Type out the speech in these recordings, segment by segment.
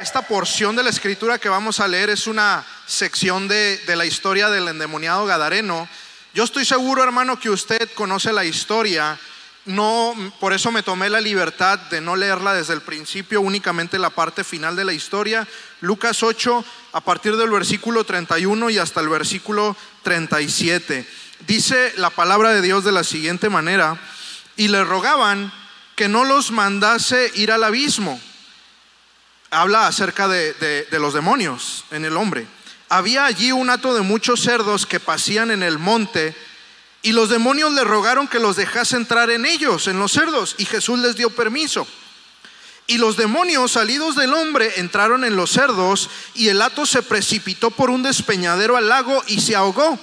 Esta porción de la escritura que vamos a leer es una sección de, la historia del endemoniado Gadareno. Yo estoy seguro, hermano, que usted conoce la historia. No, por eso me tomé la libertad de no leerla desde el principio, únicamente la parte final de la historia. Lucas 8, a partir del versículo 31 y hasta el versículo 37. Dice la palabra de Dios de la siguiente manera, y le rogaban que no los mandase ir al abismo habla acerca de, los demonios en el hombre. Había allí un hato de muchos cerdos que pasían en el monte y los demonios le rogaron que los dejase entrar en ellos, en los cerdos, y Jesús les dio permiso. Y los demonios salidos del hombre entraron en los cerdos y el hato se precipitó por un despeñadero al lago y se ahogó.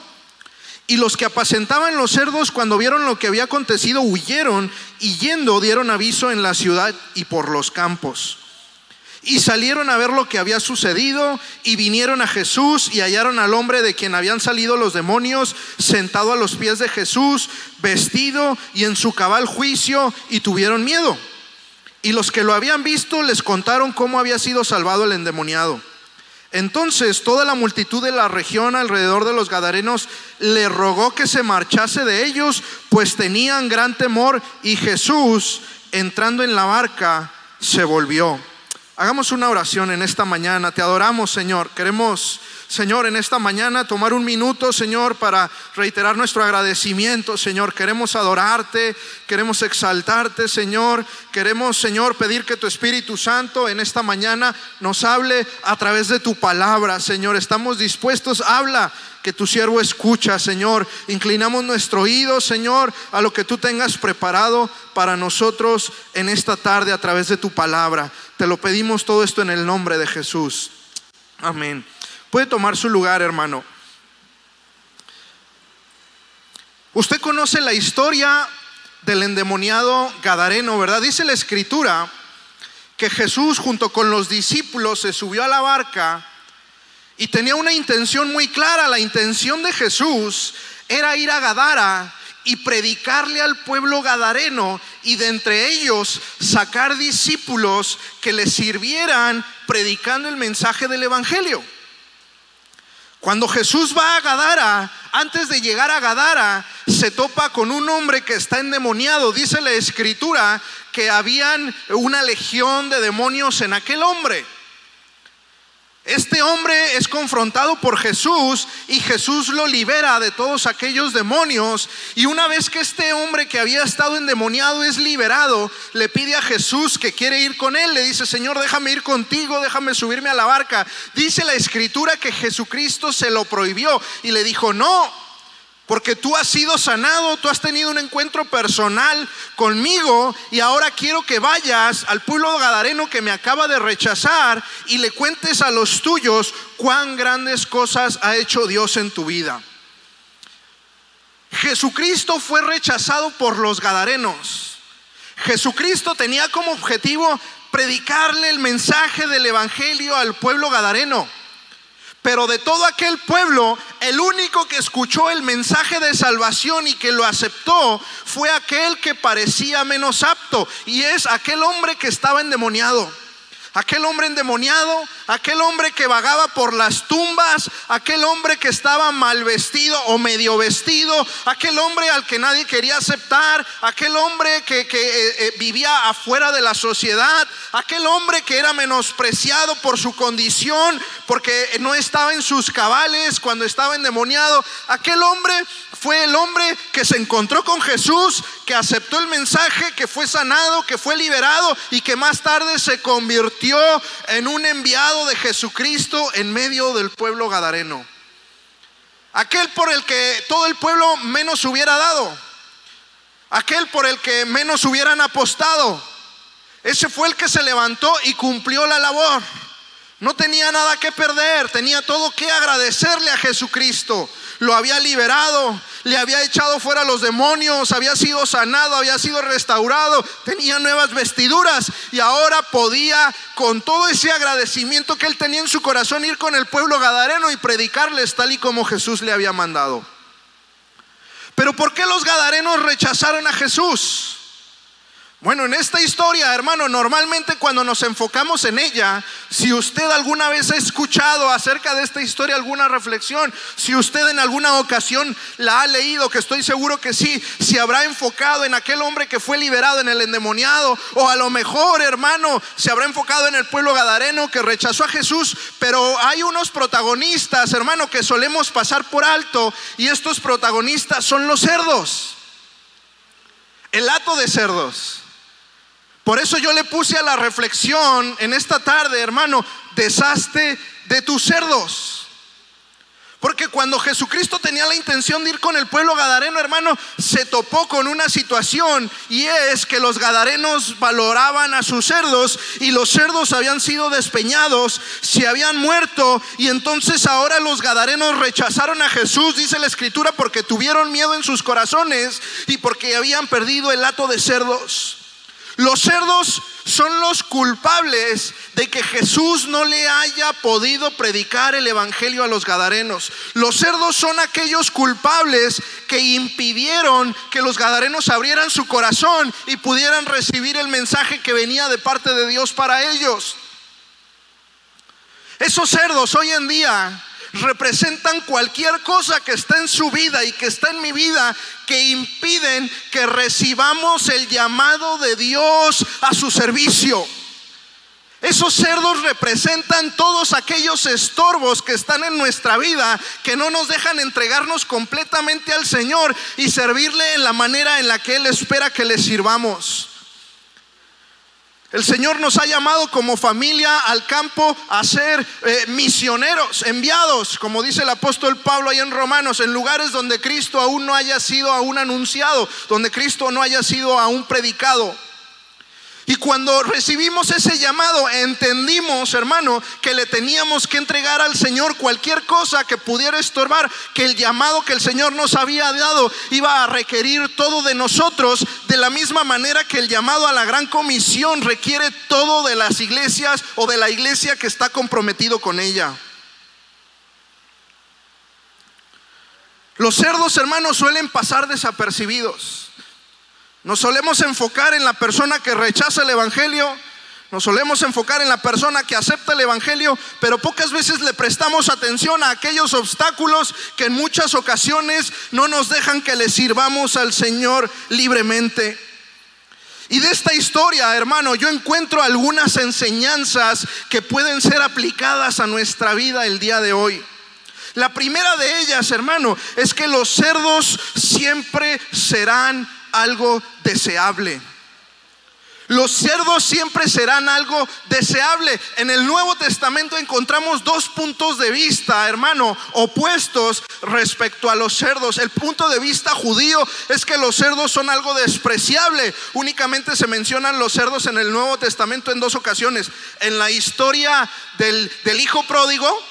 Y los que apacentaban los cerdos cuando vieron lo que había acontecido huyeron y yendo dieron aviso en la ciudad y por los campos. Y salieron a ver lo que había sucedido y vinieron a Jesús y hallaron al hombre de quien habían salido los demonios sentado a los pies de Jesús, vestido y en su cabal juicio y tuvieron miedo. Y los que lo habían visto les contaron cómo había sido salvado el endemoniado. Entonces toda la multitud de la región alrededor de los Gadarenos le rogó que se marchase de ellos, pues tenían gran temor y Jesús, entrando en la barca, se volvió Hagamos una oración en esta mañana. Te adoramos, Señor. Queremos, Señor, en esta mañana tomar un minuto, Señor, para reiterar nuestro agradecimiento, Señor. Queremos adorarte, queremos exaltarte, Señor. Queremos, Señor, pedir que tu Espíritu Santo en esta mañana nos hable a través de tu palabra, Señor. Estamos dispuestos, habla que tu siervo escucha, Señor. Inclinamos nuestro oído, Señor, a lo que tú tengas preparado para nosotros en esta tarde a través de tu palabra. Te lo pedimos todo esto en el nombre de Jesús. Amén. Puede tomar su lugar, hermano. Usted conoce la historia del endemoniado Gadareno, ¿verdad? Dice la escritura que Jesús junto con los discípulos se subió a la barca y tenía una intención muy clara. La intención de Jesús era ir a Gadara y predicarle al pueblo gadareno y de entre ellos sacar discípulos que le sirvieran predicando el mensaje del Evangelio. Cuando Jesús va a Gadara, antes de llegar a Gadara, se topa con un hombre que está endemoniado. Dice la escritura que habían una legión de demonios en aquel hombre. Este hombre es confrontado por Jesús y Jesús lo libera de todos aquellos demonios. Y una vez que este hombre que había estado endemoniado es liberado, le pide a Jesús que quiere ir con él. Le dice, Señor, déjame ir contigo, déjame subirme a la barca. Dice la escritura que Jesucristo se lo prohibió y le dijo, no, porque tú has sido sanado, tú has tenido un encuentro personal conmigo y ahora quiero que vayas al pueblo gadareno que me acaba de rechazar y le cuentes a los tuyos cuán grandes cosas ha hecho Dios en tu vida. Jesucristo fue rechazado por los gadarenos. Jesucristo tenía como objetivo predicarle el mensaje del Evangelio al pueblo gadareno. Pero de todo aquel pueblo, el único que escuchó el mensaje de salvación y que lo aceptó fue aquel que parecía menos apto y es aquel hombre que estaba endemoniado. Aquel hombre endemoniado, aquel hombre que vagaba por las tumbas, aquel hombre que estaba mal vestido o medio vestido, aquel hombre al que nadie quería aceptar, aquel hombre que, eh, eh, vivía afuera de la sociedad, aquel hombre que era menospreciado por su condición, porque no estaba en sus cabales cuando estaba endemoniado, aquel hombre fue el hombre que se encontró con Jesús, que aceptó el mensaje, que fue sanado, que fue liberado y que más tarde se convirtió en un enviado de Jesucristo en medio del pueblo gadareno. Aquel por el que todo el pueblo menos hubiera dado. Aquel por el que menos hubieran apostado. Ese fue el que se levantó y cumplió la labor. No tenía nada que perder, tenía todo que agradecerle a Jesucristo. Lo había liberado, le había echado fuera los demonios, había sido sanado, había sido restaurado, tenía nuevas vestiduras y ahora podía, con todo ese agradecimiento que él tenía en su corazón, ir con el pueblo gadareno y predicarles tal y como Jesús le había mandado. Pero ¿por qué los gadarenos rechazaron a Jesús? Bueno, en esta historia, hermano, normalmente cuando nos enfocamos en ella, si usted alguna vez ha escuchado acerca de esta historia alguna reflexión, si usted en alguna ocasión la ha leído, que estoy seguro que sí, si habrá enfocado en aquel hombre que fue liberado en el endemoniado, o a lo mejor, hermano, se habrá enfocado en el pueblo gadareno que rechazó a Jesús, pero hay unos protagonistas, hermano, que solemos pasar por alto, y estos protagonistas son los cerdos, el hato de cerdos. Por eso yo le puse a la reflexión en esta tarde, hermano, deshazte de tus cerdos. Porque cuando Jesucristo tenía la intención de ir con el pueblo gadareno, hermano, se topó con una situación y es que los gadarenos valoraban a sus cerdos y los cerdos habían sido despeñados, se habían muerto y entonces ahora los gadarenos rechazaron a Jesús, dice la escritura, porque tuvieron miedo en sus corazones y porque habían perdido el hato de cerdos. Los cerdos son los culpables de que Jesús no le haya podido predicar el Evangelio a los Gadarenos. Los cerdos son aquellos culpables que impidieron que los Gadarenos abrieran su corazón y pudieran recibir el mensaje que venía de parte de Dios para ellos. Esos cerdos hoy en día representan cualquier cosa que está en su vida y que está en mi vida que impiden que recibamos el llamado de Dios a su servicio. Esos cerdos representan todos aquellos estorbos que están en nuestra vida, que no nos dejan entregarnos completamente al Señor y servirle en la manera en la que Él espera que le sirvamos. El Señor nos ha llamado como familia al campo a ser eh, misioneros, enviados, como dice el apóstol Pablo ahí en Romanos, en lugares donde Cristo aún no haya sido aún anunciado, donde Cristo no haya sido aún predicado. Y cuando recibimos ese llamado, entendimos, hermano, que le teníamos que entregar al Señor cualquier cosa que pudiera estorbar, que el llamado que el Señor nos había dado iba a requerir todo de nosotros, de la misma manera que el llamado a la gran comisión requiere todo de las iglesias o de la iglesia que está comprometido con ella. Los cerdos, hermanos, suelen pasar desapercibidos. Nos solemos enfocar en la persona que rechaza el Evangelio, nos solemos enfocar en la persona que acepta el Evangelio, pero pocas veces le prestamos atención a aquellos obstáculos que en muchas ocasiones no nos dejan que le sirvamos al Señor libremente. Y de esta historia, hermano, yo encuentro algunas enseñanzas que pueden ser aplicadas a nuestra vida el día de hoy. La primera de ellas, hermano, es que los cerdos siempre serán algo deseable. Los cerdos siempre serán algo deseable. En el Nuevo Testamento encontramos dos puntos de vista, hermano, opuestos respecto a los cerdos. El punto de vista judío es que los cerdos son algo despreciable. Únicamente se mencionan los cerdos en el Nuevo Testamento en dos ocasiones. En la historia del, del hijo pródigo,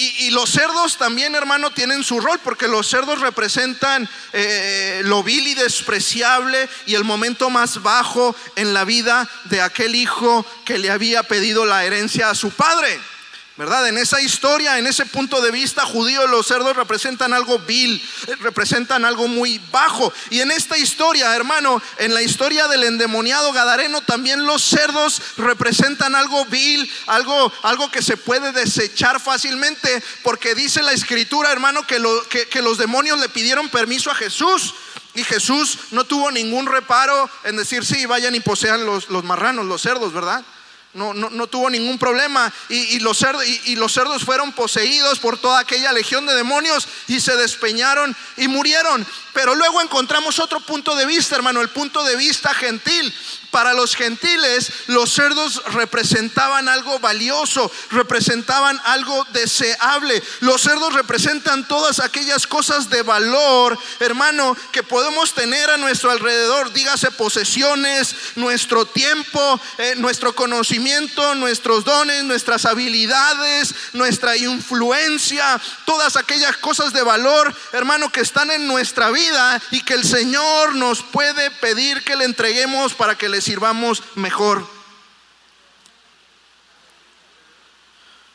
y, los cerdos también, hermano, tienen su rol, porque los cerdos representan eh, lo vil y despreciable y el momento más bajo en la vida de aquel hijo que le había pedido la herencia a su padre. ¿Verdad? En esa historia, en ese punto de vista judío, los cerdos representan algo vil, representan algo muy bajo. Y en esta historia, hermano, en la historia del endemoniado Gadareno, también los cerdos representan algo vil, algo, algo que se puede desechar fácilmente, porque dice la escritura, hermano, que, que, los demonios le pidieron permiso a Jesús. Y Jesús no tuvo ningún reparo en decir, sí, vayan y posean los, los marranos, los cerdos, ¿verdad? No, no, tuvo ningún problema. Y, los cerdos, y, los cerdos fueron poseídos por toda aquella legión de demonios y se despeñaron y murieron. Pero luego encontramos otro punto de vista, hermano, el punto de vista gentil. Para los gentiles, los cerdos representaban algo valioso, representaban algo deseable. Los cerdos representan todas aquellas cosas de valor, hermano, que podemos tener a nuestro alrededor. Dígase posesiones, nuestro tiempo, eh, nuestro conocimiento conocimiento, nuestros dones, nuestras habilidades, nuestra influencia, todas aquellas cosas de valor, hermano, que están en nuestra vida y que el Señor nos puede pedir que le entreguemos para que le sirvamos mejor.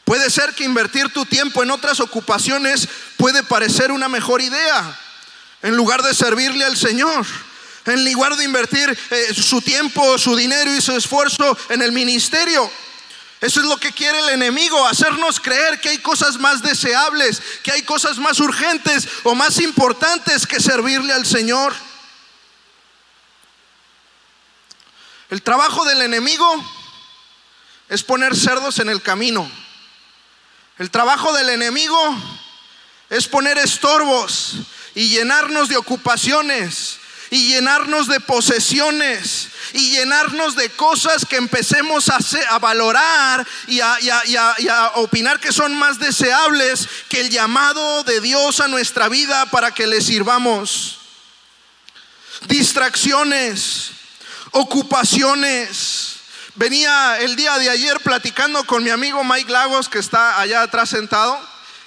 Puede ser que invertir tu tiempo en otras ocupaciones puede parecer una mejor idea en lugar de servirle al Señor. En lugar de invertir eh, su tiempo, su dinero y su esfuerzo en el ministerio. Eso es lo que quiere el enemigo, hacernos creer que hay cosas más deseables, que hay cosas más urgentes o más importantes que servirle al Señor. El trabajo del enemigo es poner cerdos en el camino. El trabajo del enemigo es poner estorbos y llenarnos de ocupaciones y llenarnos de posesiones y llenarnos de cosas que empecemos a, valorar y a, y a opinar que son más deseables que el llamado de Dios a nuestra vida para que le sirvamos. Distracciones, ocupaciones. Venía el día de ayer platicando con mi amigo Mike Lagos, que está allá atrás sentado,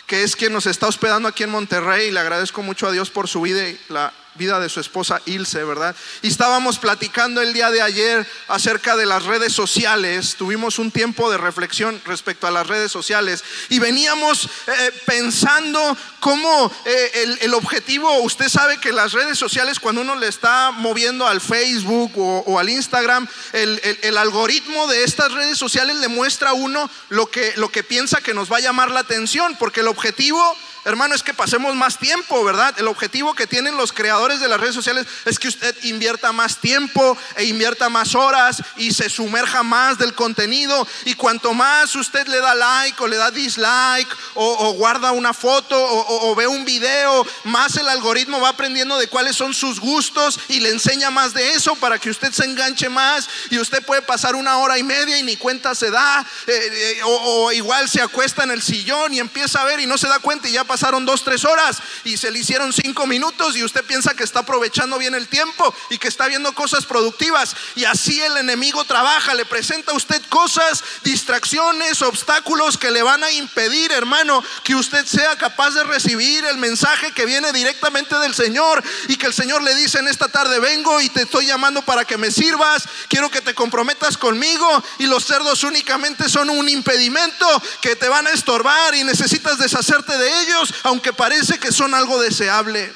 que es quien nos está hospedando aquí en Monterrey. Y le agradezco mucho a Dios por su vida y la vida de su esposa Ilse, ¿verdad? Y estábamos platicando el día de ayer acerca de las redes sociales, tuvimos un tiempo de reflexión respecto a las redes sociales y veníamos eh, pensando cómo eh, el, objetivo, usted sabe que las redes sociales cuando uno le está moviendo al Facebook o, al Instagram, el, el, algoritmo de estas redes sociales le muestra a uno lo que, lo que piensa que nos va a llamar la atención, porque el objetivo hermano, es que pasemos más tiempo, ¿verdad? El objetivo que tienen los creadores de las redes sociales es que usted invierta más tiempo e invierta más horas y se sumerja más del contenido. Y cuanto más usted le da like o le da dislike o, guarda una foto o, ve un video, más el algoritmo va aprendiendo de cuáles son sus gustos y le enseña más de eso para que usted se enganche más y usted puede pasar una hora y media y ni cuenta se da. Eh, eh, o, igual se acuesta en el sillón y empieza a ver y no se da cuenta y ya pasaron dos, tres horas y se le hicieron cinco minutos y usted piensa que está aprovechando bien el tiempo y que está viendo cosas productivas. Y así el enemigo trabaja, le presenta a usted cosas, distracciones, obstáculos que le van a impedir, hermano, que usted sea capaz de recibir el mensaje que viene directamente del Señor y que el Señor le dice en esta tarde, vengo y te estoy llamando para que me sirvas, quiero que te comprometas conmigo y los cerdos únicamente son un impedimento que te van a estorbar y necesitas deshacerte de ellos aunque parece que son algo deseable.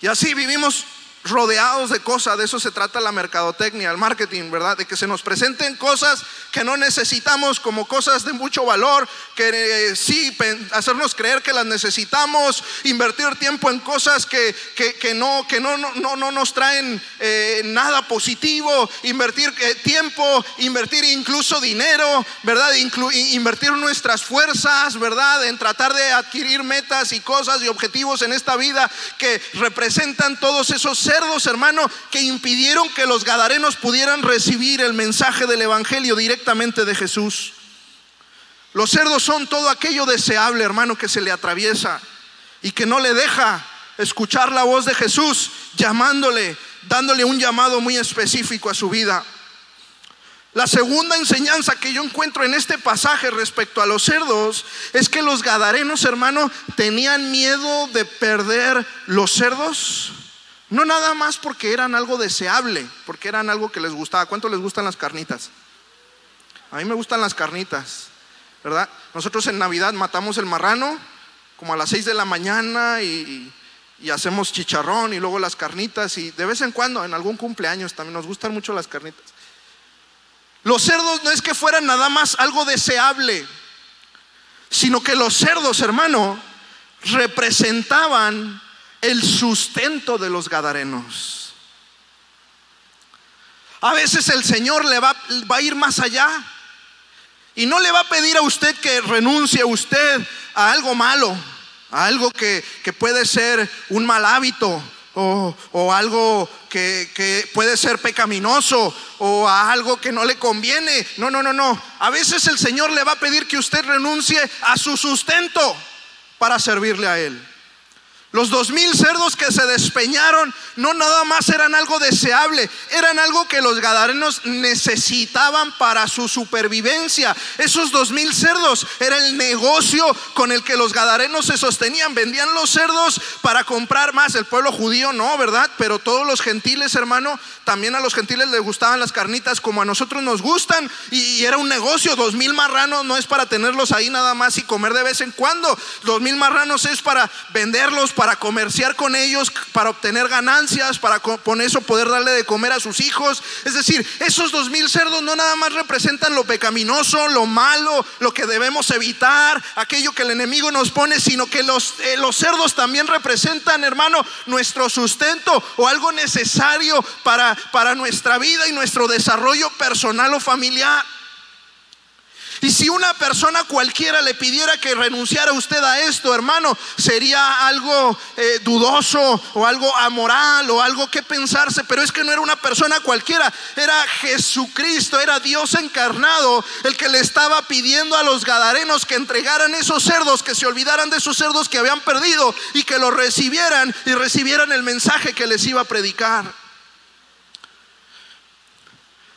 Y así vivimos rodeados de cosas, de eso se trata la mercadotecnia, el marketing, ¿verdad? De que se nos presenten cosas que no necesitamos como cosas de mucho valor, que eh, sí, hacernos creer que las necesitamos, invertir tiempo en cosas que, que, no, que no, no, no, nos traen eh, nada positivo, invertir eh, tiempo, invertir incluso dinero, ¿verdad? invertir nuestras fuerzas, ¿verdad? En tratar de adquirir metas y cosas y objetivos en esta vida que representan todos esos cerdos, hermano, que impidieron que los gadarenos pudieran recibir el mensaje del Evangelio directamente de Jesús. Los cerdos son todo aquello deseable, hermano, que se le atraviesa y que no le deja escuchar la voz de Jesús llamándole, dándole un llamado muy específico a su vida. La segunda enseñanza que yo encuentro en este pasaje respecto a los cerdos es que los gadarenos, hermano, tenían miedo de perder los cerdos no nada más porque eran algo deseable, porque eran algo que les gustaba. ¿Cuánto les gustan las carnitas? A mí me gustan las carnitas, ¿verdad? Nosotros en Navidad matamos el marrano como a las 6 de la mañana y, y hacemos chicharrón y luego las carnitas y de vez en cuando en algún cumpleaños también nos gustan mucho las carnitas. Los cerdos no es que fueran nada más algo deseable, sino que los cerdos, hermano, representaban el sustento de los gadarenos. A veces el Señor le va, a ir más allá y no le va a pedir a usted que renuncie a usted a algo malo, a algo que, puede ser un mal hábito o, o algo que, que, puede ser pecaminoso o a algo que no le conviene. No, no, no, no. A veces el Señor le va a pedir que usted renuncie a su sustento para servirle a Él. Los dos mil cerdos que se despeñaron no nada más eran algo deseable, eran algo que los gadarenos necesitaban para su supervivencia. Esos dos mil cerdos era el negocio con el que los gadarenos se sostenían. Vendían los cerdos para comprar más. El pueblo judío no, ¿verdad? Pero todos los gentiles, hermano, también a los gentiles les gustaban las carnitas como a nosotros nos gustan. Y, era un negocio. Dos mil marranos no es para tenerlos ahí nada más y comer de vez en cuando. Dos mil marranos es para venderlos, para comerciar con ellos, para obtener ganancias, para con eso poder darle de comer a sus hijos. Es decir, esos dos mil cerdos no nada más representan lo pecaminoso, lo malo, lo que debemos evitar, aquello que el enemigo nos pone, sino que los, eh, los cerdos también representan, hermano, nuestro sustento o algo necesario para, para nuestra vida y nuestro desarrollo personal o familiar. Y si una persona cualquiera le pidiera que renunciara usted a esto, hermano, sería algo eh, dudoso o algo amoral o algo que pensarse, pero es que no era una persona cualquiera, era Jesucristo, era Dios encarnado el que le estaba pidiendo a los gadarenos que entregaran esos cerdos, que se olvidaran de esos cerdos que habían perdido y que los recibieran y recibieran el mensaje que les iba a predicar.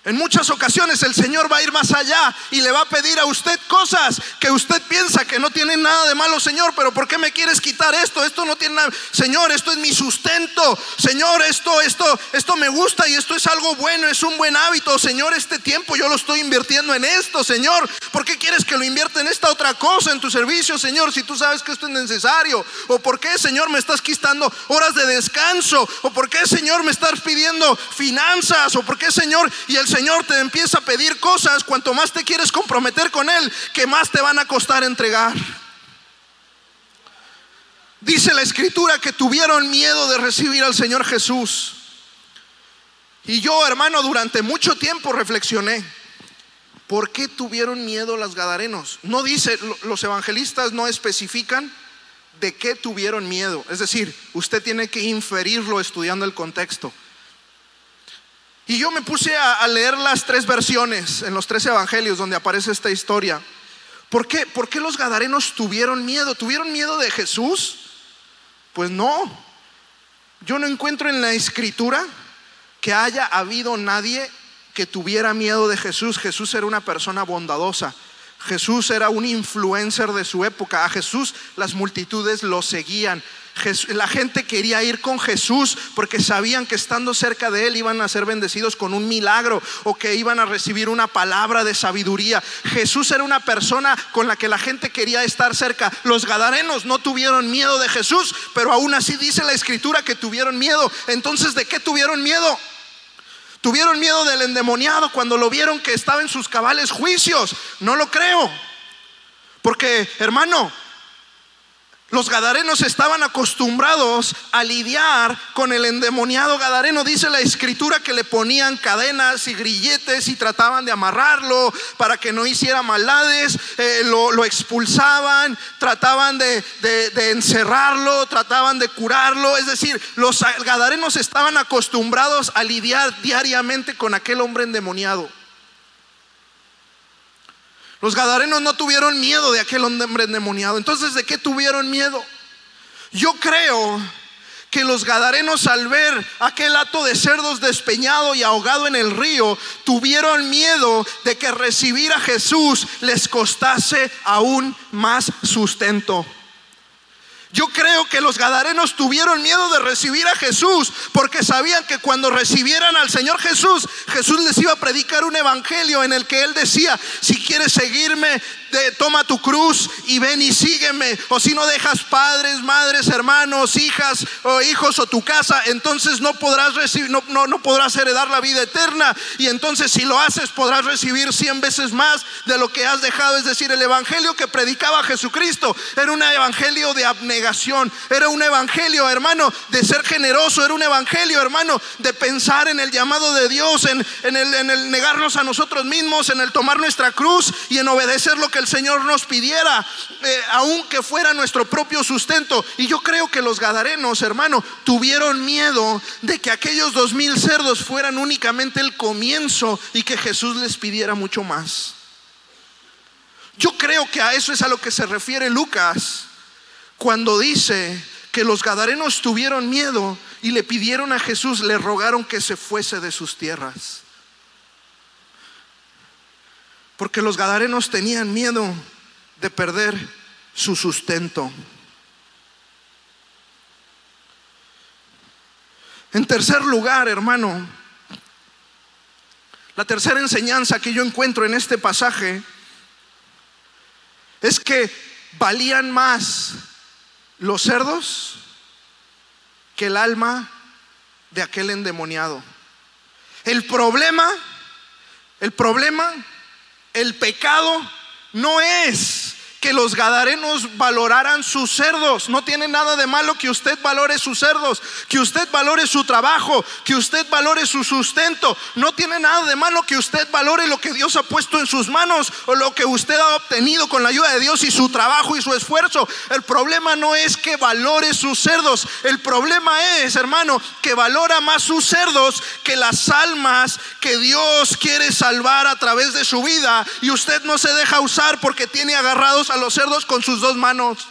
En muchas ocasiones el Señor va a ir más allá y le va a pedir a usted cosas que usted piensa que no tienen nada de malo, Señor, pero ¿por qué me quieres quitar esto? Esto no tiene nada. Señor, esto es mi sustento. Señor, esto esto esto me gusta y esto es algo bueno, es un buen hábito. Señor, este tiempo yo lo estoy invirtiendo en esto, Señor. ¿Por qué quieres que lo invierta en esta otra cosa en tu servicio, Señor, si tú sabes que esto es necesario? ¿O por qué, Señor, me estás quitando horas de descanso? ¿O por qué, Señor, me estás pidiendo finanzas? ¿O por qué, Señor, y el Señor te empieza a pedir cosas, cuanto más te quieres comprometer con Él, que más te van a costar entregar. Dice la escritura que tuvieron miedo de recibir al Señor Jesús. Y yo, hermano, durante mucho tiempo reflexioné. ¿Por qué tuvieron miedo los gadarenos? No dice, los evangelistas no especifican de qué tuvieron miedo. Es decir, usted tiene que inferirlo estudiando el contexto. Y yo me puse a, leer las tres versiones en los tres evangelios donde aparece esta historia. ¿Por qué? ¿Por qué los gadarenos tuvieron miedo? ¿Tuvieron miedo de Jesús? Pues no. Yo no encuentro en la escritura que haya habido nadie que tuviera miedo de Jesús. Jesús era una persona bondadosa. Jesús era un influencer de su época. A Jesús las multitudes lo seguían la gente quería ir con Jesús porque sabían que estando cerca de Él iban a ser bendecidos con un milagro o que iban a recibir una palabra de sabiduría. Jesús era una persona con la que la gente quería estar cerca. Los gadarenos no tuvieron miedo de Jesús, pero aún así dice la escritura que tuvieron miedo. Entonces, ¿de qué tuvieron miedo? Tuvieron miedo del endemoniado cuando lo vieron que estaba en sus cabales juicios. No lo creo. Porque, hermano, los gadarenos estaban acostumbrados a lidiar con el endemoniado gadareno. Dice la escritura que le ponían cadenas y grilletes y trataban de amarrarlo para que no hiciera maldades. Eh, lo, expulsaban, trataban de, de encerrarlo, trataban de curarlo. Es decir, los gadarenos estaban acostumbrados a lidiar diariamente con aquel hombre endemoniado. Los gadarenos no tuvieron miedo de aquel hombre endemoniado. Entonces, ¿de qué tuvieron miedo? Yo creo que los gadarenos al ver aquel hato de cerdos despeñado y ahogado en el río, tuvieron miedo de que recibir a Jesús les costase aún más sustento. Yo creo que los gadarenos tuvieron miedo de recibir a Jesús porque sabían que cuando recibieran al Señor Jesús, Jesús les iba a predicar un evangelio en el que Él decía, si quieres seguirme, toma tu cruz y ven y sígueme. O si no dejas padres, madres, hermanos, hijas o hijos o tu casa, entonces no podrás recibir, no, no, no podrás heredar la vida eterna. Y entonces si lo haces podrás recibir cien veces más de lo que has dejado. Es decir, el evangelio que predicaba Jesucristo era un evangelio de abnegación, era un evangelio, hermano, de ser generoso, era un evangelio, hermano, de pensar en el llamado de Dios, en, en, el, en el negarnos a nosotros mismos, en el tomar nuestra cruz y en obedecer lo que el Señor nos pidiera, eh, aunque fuera nuestro propio sustento. Y yo creo que los gadarenos, hermano, tuvieron miedo de que aquellos dos mil cerdos fueran únicamente el comienzo y que Jesús les pidiera mucho más. Yo creo que a eso es a lo que se refiere Lucas cuando dice que los gadarenos tuvieron miedo y le pidieron a Jesús, le rogaron que se fuese de sus tierras. Porque los gadarenos tenían miedo de perder su sustento. En tercer lugar, hermano, la tercera enseñanza que yo encuentro en este pasaje es que valían más los cerdos que el alma de aquel endemoniado. El problema, el problema, el pecado no es que los gadarenos valoraran sus cerdos. No tiene nada de malo que usted valore sus cerdos, que usted valore su trabajo, que usted valore su sustento. No tiene nada de malo que usted valore lo que Dios ha puesto en sus manos o lo que usted ha obtenido con la ayuda de Dios y su trabajo y su esfuerzo. El problema no es que valore sus cerdos. El problema es, hermano, que valora más sus cerdos que las almas que Dios quiere salvar a través de su vida. Y usted no se deja usar porque tiene agarrados a los cerdos con sus dos manos.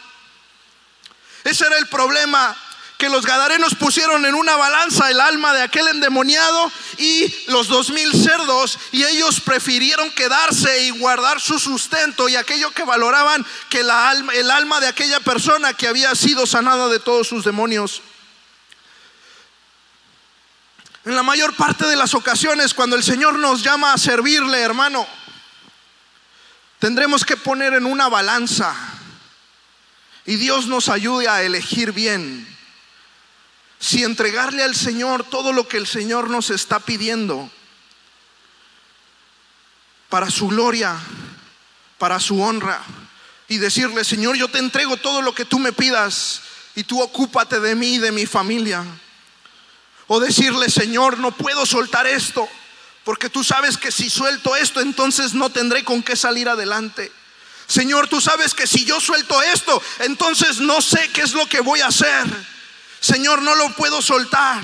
Ese era el problema que los gadarenos pusieron en una balanza el alma de aquel endemoniado y los dos mil cerdos y ellos prefirieron quedarse y guardar su sustento y aquello que valoraban que la alma, el alma de aquella persona que había sido sanada de todos sus demonios. En la mayor parte de las ocasiones cuando el Señor nos llama a servirle, hermano, Tendremos que poner en una balanza y Dios nos ayude a elegir bien. Si entregarle al Señor todo lo que el Señor nos está pidiendo para su gloria, para su honra, y decirle, Señor, yo te entrego todo lo que tú me pidas y tú ocúpate de mí y de mi familia. O decirle, Señor, no puedo soltar esto porque tú sabes que si suelto esto, entonces no tendré con qué salir adelante. Señor, tú sabes que si yo suelto esto, entonces no sé qué es lo que voy a hacer. Señor, no lo puedo soltar.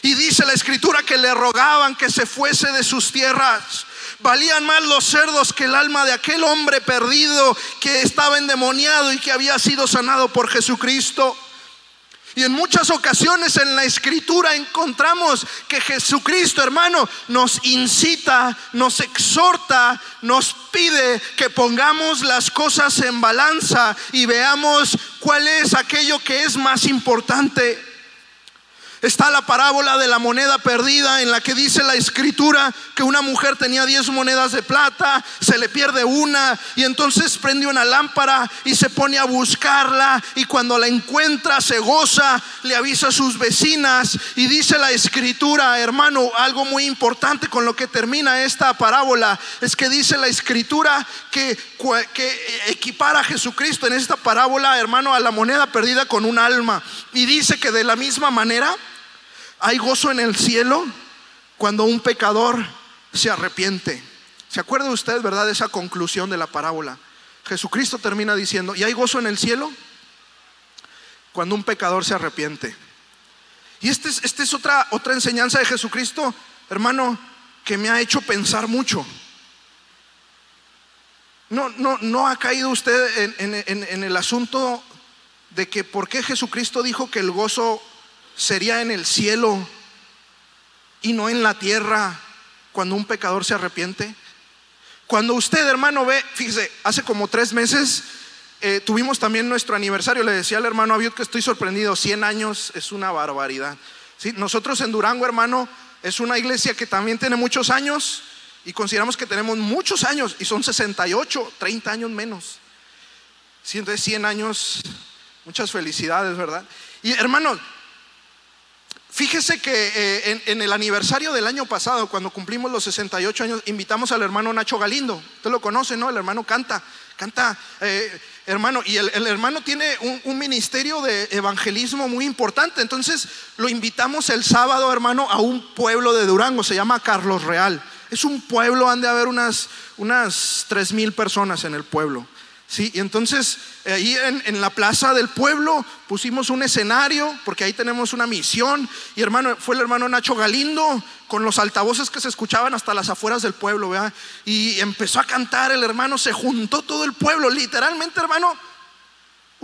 Y dice la escritura que le rogaban que se fuese de sus tierras. Valían más los cerdos que el alma de aquel hombre perdido que estaba endemoniado y que había sido sanado por Jesucristo. Y en muchas ocasiones en la escritura encontramos que Jesucristo, hermano, nos incita, nos exhorta, nos pide que pongamos las cosas en balanza y veamos cuál es aquello que es más importante. Está la parábola de la moneda perdida en la que dice la escritura que una mujer tenía 10 monedas de plata, se le pierde una y entonces prende una lámpara y se pone a buscarla y cuando la encuentra se goza, le avisa a sus vecinas y dice la escritura, hermano, algo muy importante con lo que termina esta parábola es que dice la escritura que, que equipara a Jesucristo en esta parábola, hermano, a la moneda perdida con un alma y dice que de la misma manera hay gozo en el cielo cuando un pecador se arrepiente. ¿Se acuerda usted, verdad, de esa conclusión de la parábola? Jesucristo termina diciendo, ¿y hay gozo en el cielo? Cuando un pecador se arrepiente. Y esta es, este es otra, otra enseñanza de Jesucristo, hermano, que me ha hecho pensar mucho. No, no, no ha caído usted en el asunto de que por qué Jesucristo dijo que el gozo sería en el cielo y no en la tierra cuando un pecador se arrepiente. Cuando usted, hermano, ve, fíjese, hace como tres meses eh, tuvimos también nuestro aniversario. Le decía al hermano Abiud que estoy sorprendido, 100 años es una barbaridad. ¿Sí? Nosotros en Durango, hermano, es una iglesia que también tiene muchos años y consideramos que tenemos muchos años y son 68, 30 años menos. Sí, entonces 100 años, muchas felicidades, ¿verdad? Y hermano, Fíjese que eh, en, el aniversario del año pasado, cuando cumplimos los 68 años, invitamos al hermano Nacho Galindo. Usted lo conoce, ¿no? El hermano canta, canta, eh, hermano, y el, hermano tiene un, ministerio de evangelismo muy importante. Entonces lo invitamos el sábado, hermano, a un pueblo de Durango, se llama Carlos Real. Es un pueblo, han de haber unas, unas 3 mil personas en el pueblo. Sí, y entonces eh, ahí en, la plaza del pueblo pusimos un escenario, porque ahí tenemos una misión. Y hermano, fue el hermano Nacho Galindo con los altavoces que se escuchaban hasta las afueras del pueblo, ¿verdad? Y empezó a cantar el hermano, se juntó todo el pueblo, literalmente, hermano.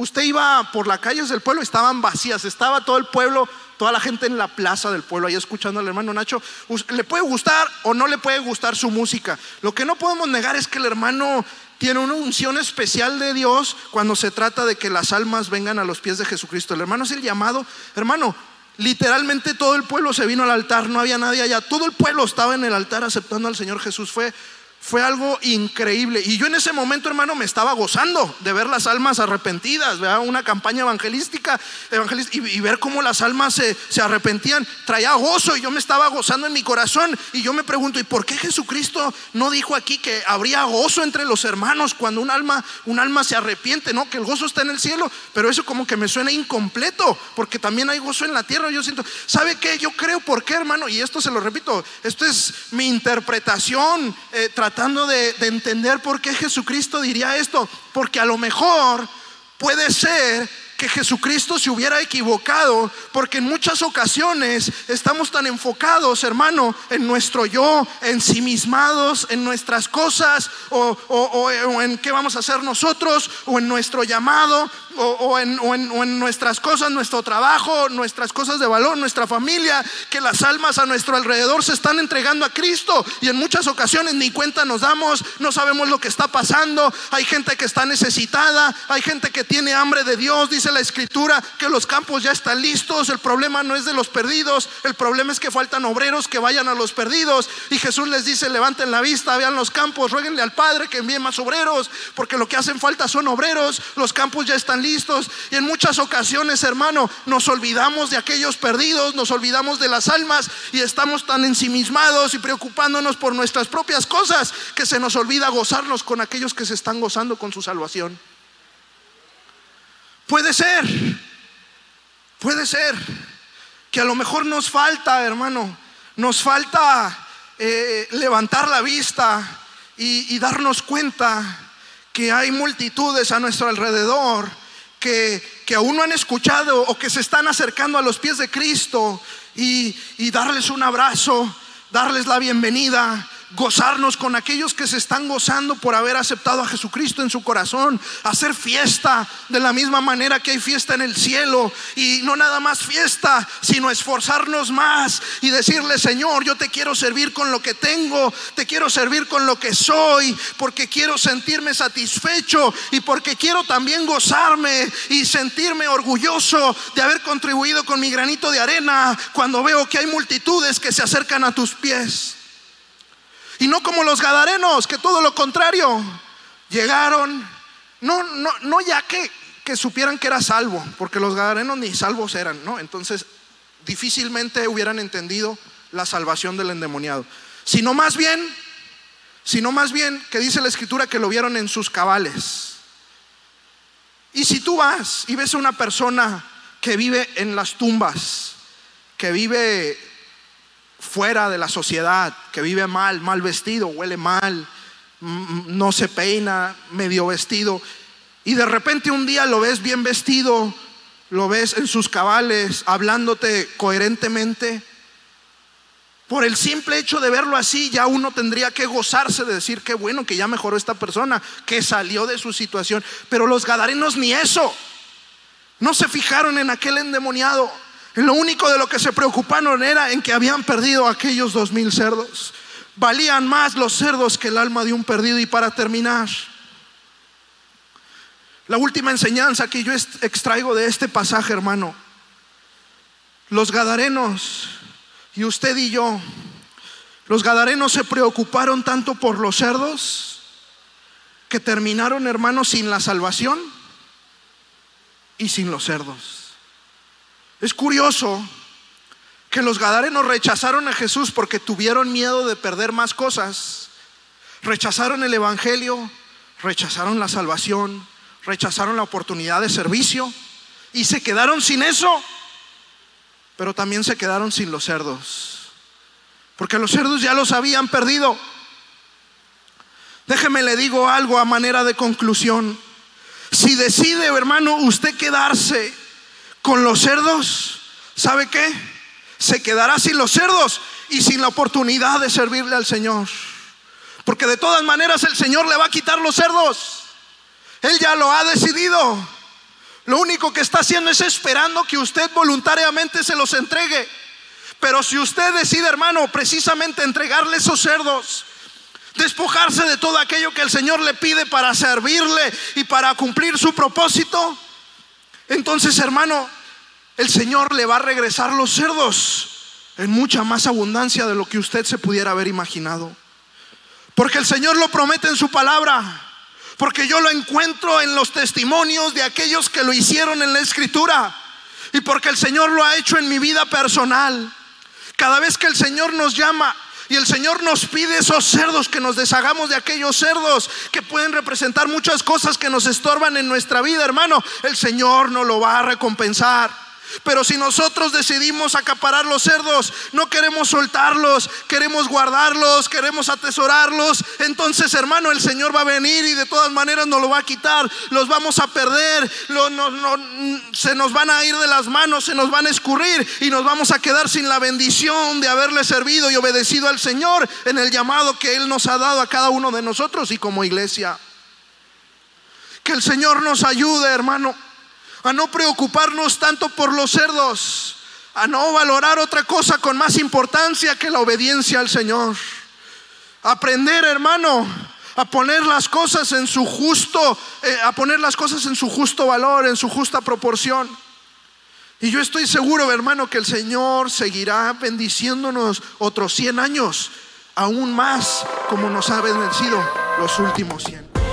Usted iba por las calles del pueblo, estaban vacías, estaba todo el pueblo, toda la gente en la plaza del pueblo, ahí escuchando al hermano Nacho. Le puede gustar o no le puede gustar su música. Lo que no podemos negar es que el hermano tiene una unción especial de Dios cuando se trata de que las almas vengan a los pies de Jesucristo. El hermano es el llamado, hermano, literalmente todo el pueblo se vino al altar, no había nadie allá, todo el pueblo estaba en el altar aceptando al Señor Jesús. Fue fue algo increíble. Y yo en ese momento, hermano, me estaba gozando de ver las almas arrepentidas, una campaña evangelística, y, ver cómo las almas se, se, arrepentían. Traía gozo y yo me estaba gozando en mi corazón. Y yo me pregunto, ¿y por qué Jesucristo no dijo aquí que habría gozo entre los hermanos cuando un alma, un alma se arrepiente? No, que el gozo está en el cielo, pero eso como que me suena incompleto, porque también hay gozo en la tierra. Yo siento, ¿sabe qué? Yo creo por qué, hermano, y esto se lo repito, esto es mi interpretación. Eh, de, entender por qué Jesucristo diría esto, porque a lo mejor puede ser que Jesucristo se hubiera equivocado, porque en muchas ocasiones estamos tan enfocados, hermano, en nuestro yo, ensimismados en nuestras cosas, o, o, en qué vamos a hacer nosotros, o en nuestro llamado, o, en, nuestras cosas, nuestro trabajo, nuestras cosas de valor, nuestra familia, que las almas a nuestro alrededor se están entregando a Cristo. Y en muchas ocasiones ni cuenta nos damos, no sabemos lo que está pasando, hay gente que está necesitada, hay gente que tiene hambre de Dios, dice la escritura que los campos ya están listos, el problema no es de los perdidos, el problema es que faltan obreros que vayan a los perdidos y Jesús les dice, levanten la vista, vean los campos, rueguenle al Padre que envíe más obreros, porque lo que hacen falta son obreros, los campos ya están listos. Y en muchas ocasiones, hermano, nos olvidamos de aquellos perdidos, nos olvidamos de las almas y estamos tan ensimismados y preocupándonos por nuestras propias cosas que se nos olvida gozarnos con aquellos que se están gozando con su salvación. Puede ser, puede ser que a lo mejor nos falta, hermano, nos falta eh, levantar la vista y darnos cuenta que hay multitudes a nuestro alrededor que, aún no han escuchado o que se están acercando a los pies de Cristo y darles un abrazo, darles la bienvenida, gozarnos con aquellos que se están gozando por haber aceptado a Jesucristo en su corazón, hacer fiesta de la misma manera que hay fiesta en el cielo y no nada más fiesta, sino esforzarnos más y decirle, Señor, yo te quiero servir con lo que tengo, te quiero servir con lo que soy, porque quiero sentirme satisfecho y porque quiero también gozarme y sentirme orgulloso de haber contribuido con mi granito de arena cuando veo que hay multitudes que se acercan a tus pies. Y no como los gadarenos, que todo lo contrario, llegaron, no, no, no ya que, que supieran que era salvo, porque los gadarenos ni salvos eran, ¿no? Entonces difícilmente hubieran entendido la salvación del endemoniado, sino más bien, sino más bien que dice la escritura que lo vieron en sus cabales. Y si tú vas y ves a una persona que vive en las tumbas, que vive fuera de la sociedad, que vive mal, mal vestido, huele mal, no se peina, medio vestido, y de repente un día lo ves bien vestido, lo ves en sus cabales, hablándote coherentemente, por el simple hecho de verlo así, ya uno tendría que gozarse de decir que bueno, que ya mejoró esta persona, que salió de su situación. Pero los gadarenos ni eso. No se fijaron en aquel endemoniado. Lo único de lo que se preocuparon era en que habían perdido aquellos dos mil cerdos. Valían más los cerdos que el alma de un perdido. Y para terminar, la última enseñanza que yo extraigo de este pasaje, hermano. Los gadarenos y usted y yo, los gadarenos se preocuparon tanto por los cerdos que terminaron, hermanos, sin la salvación y sin los cerdos. Es curioso que los gadarenos rechazaron a Jesús porque tuvieron miedo de perder más cosas. Rechazaron el Evangelio, rechazaron la salvación, rechazaron la oportunidad de servicio y se quedaron sin eso. Pero también se quedaron sin los cerdos. Porque los cerdos ya los habían perdido. Déjeme le digo algo a manera de conclusión. Si decide, hermano, usted quedarse con los cerdos, ¿sabe qué? Se quedará sin los cerdos y sin la oportunidad de servirle al Señor. Porque de todas maneras el Señor le va a quitar los cerdos. Él ya lo ha decidido. Lo único que está haciendo es esperando que usted voluntariamente se los entregue. Pero si usted decide, hermano, precisamente entregarle esos cerdos, despojarse de todo aquello que el Señor le pide para servirle y para cumplir su propósito, entonces, hermano, el Señor le va a regresar los cerdos en mucha más abundancia de lo que usted se pudiera haber imaginado. Porque el Señor lo promete en su palabra. Porque yo lo encuentro en los testimonios de aquellos que lo hicieron en la escritura. Y porque el Señor lo ha hecho en mi vida personal. Cada vez que el Señor nos llama y el Señor nos pide esos cerdos, que nos deshagamos de aquellos cerdos que pueden representar muchas cosas que nos estorban en nuestra vida, hermano, el Señor nos lo va a recompensar. Pero si nosotros decidimos acaparar los cerdos, no queremos soltarlos, queremos guardarlos, queremos atesorarlos, entonces hermano, el Señor va a venir y de todas maneras nos lo va a quitar, los vamos a perder, se nos van a ir de las manos, se nos van a escurrir y nos vamos a quedar sin la bendición de haberle servido y obedecido al Señor en el llamado que Él nos ha dado a cada uno de nosotros y como iglesia. Que el Señor nos ayude, hermano a no preocuparnos tanto por los cerdos, a no valorar otra cosa con más importancia que la obediencia al Señor. Aprender, hermano, a poner las cosas en su justo, eh, a poner las cosas en su justo valor, en su justa proporción. Y yo estoy seguro, hermano, que el Señor seguirá bendiciéndonos otros 100 años, aún más como nos ha bendecido los últimos 100.